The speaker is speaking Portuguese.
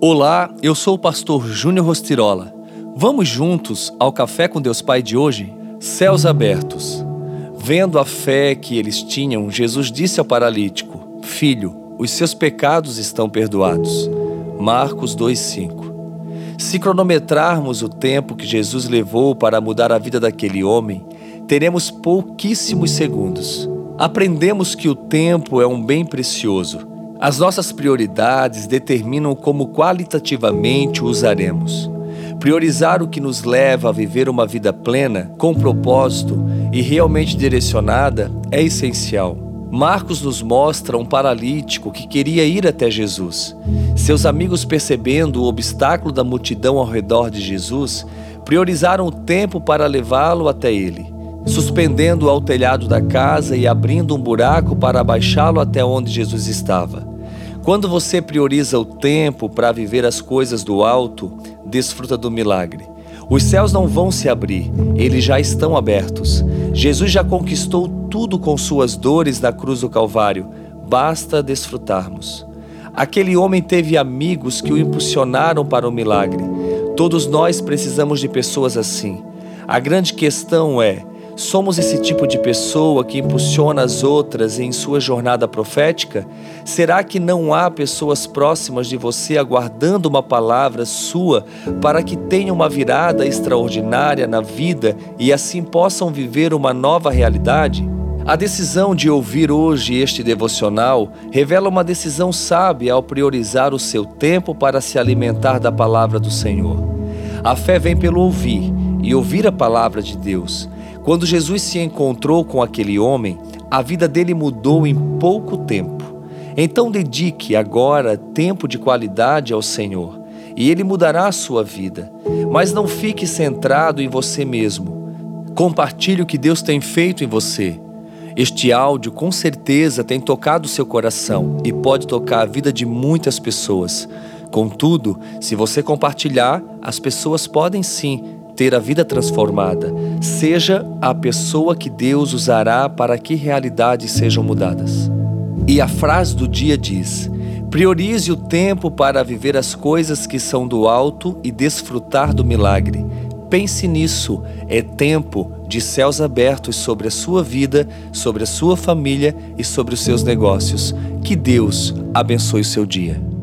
Olá, eu sou o pastor Júnior Rostirola. Vamos juntos ao Café com Deus Pai de hoje? Céus abertos. Vendo a fé que eles tinham, Jesus disse ao paralítico: Filho, os seus pecados estão perdoados. Marcos 2,5 Se cronometrarmos o tempo que Jesus levou para mudar a vida daquele homem, teremos pouquíssimos segundos. Aprendemos que o tempo é um bem precioso. As nossas prioridades determinam como qualitativamente usaremos. Priorizar o que nos leva a viver uma vida plena, com propósito e realmente direcionada é essencial. Marcos nos mostra um paralítico que queria ir até Jesus. Seus amigos, percebendo o obstáculo da multidão ao redor de Jesus, priorizaram o tempo para levá-lo até ele, suspendendo-o ao telhado da casa e abrindo um buraco para abaixá-lo até onde Jesus estava. Quando você prioriza o tempo para viver as coisas do alto, desfruta do milagre. Os céus não vão se abrir, eles já estão abertos. Jesus já conquistou tudo com suas dores na cruz do Calvário, basta desfrutarmos. Aquele homem teve amigos que o impulsionaram para o milagre. Todos nós precisamos de pessoas assim. A grande questão é: Somos esse tipo de pessoa que impulsiona as outras em sua jornada profética? Será que não há pessoas próximas de você aguardando uma palavra sua para que tenham uma virada extraordinária na vida e assim possam viver uma nova realidade? A decisão de ouvir hoje este devocional revela uma decisão sábia ao priorizar o seu tempo para se alimentar da palavra do Senhor. A fé vem pelo ouvir e ouvir a palavra de Deus. Quando Jesus se encontrou com aquele homem, a vida dele mudou em pouco tempo. Então dedique agora tempo de qualidade ao Senhor e ele mudará a sua vida. Mas não fique centrado em você mesmo. Compartilhe o que Deus tem feito em você. Este áudio com certeza tem tocado seu coração e pode tocar a vida de muitas pessoas. Contudo, se você compartilhar, as pessoas podem sim ter a vida transformada. Seja a pessoa que Deus usará para que realidades sejam mudadas. E a frase do dia diz: Priorize o tempo para viver as coisas que são do alto e desfrutar do milagre. Pense nisso, é tempo de céus abertos sobre a sua vida, sobre a sua família e sobre os seus negócios. Que Deus abençoe o seu dia.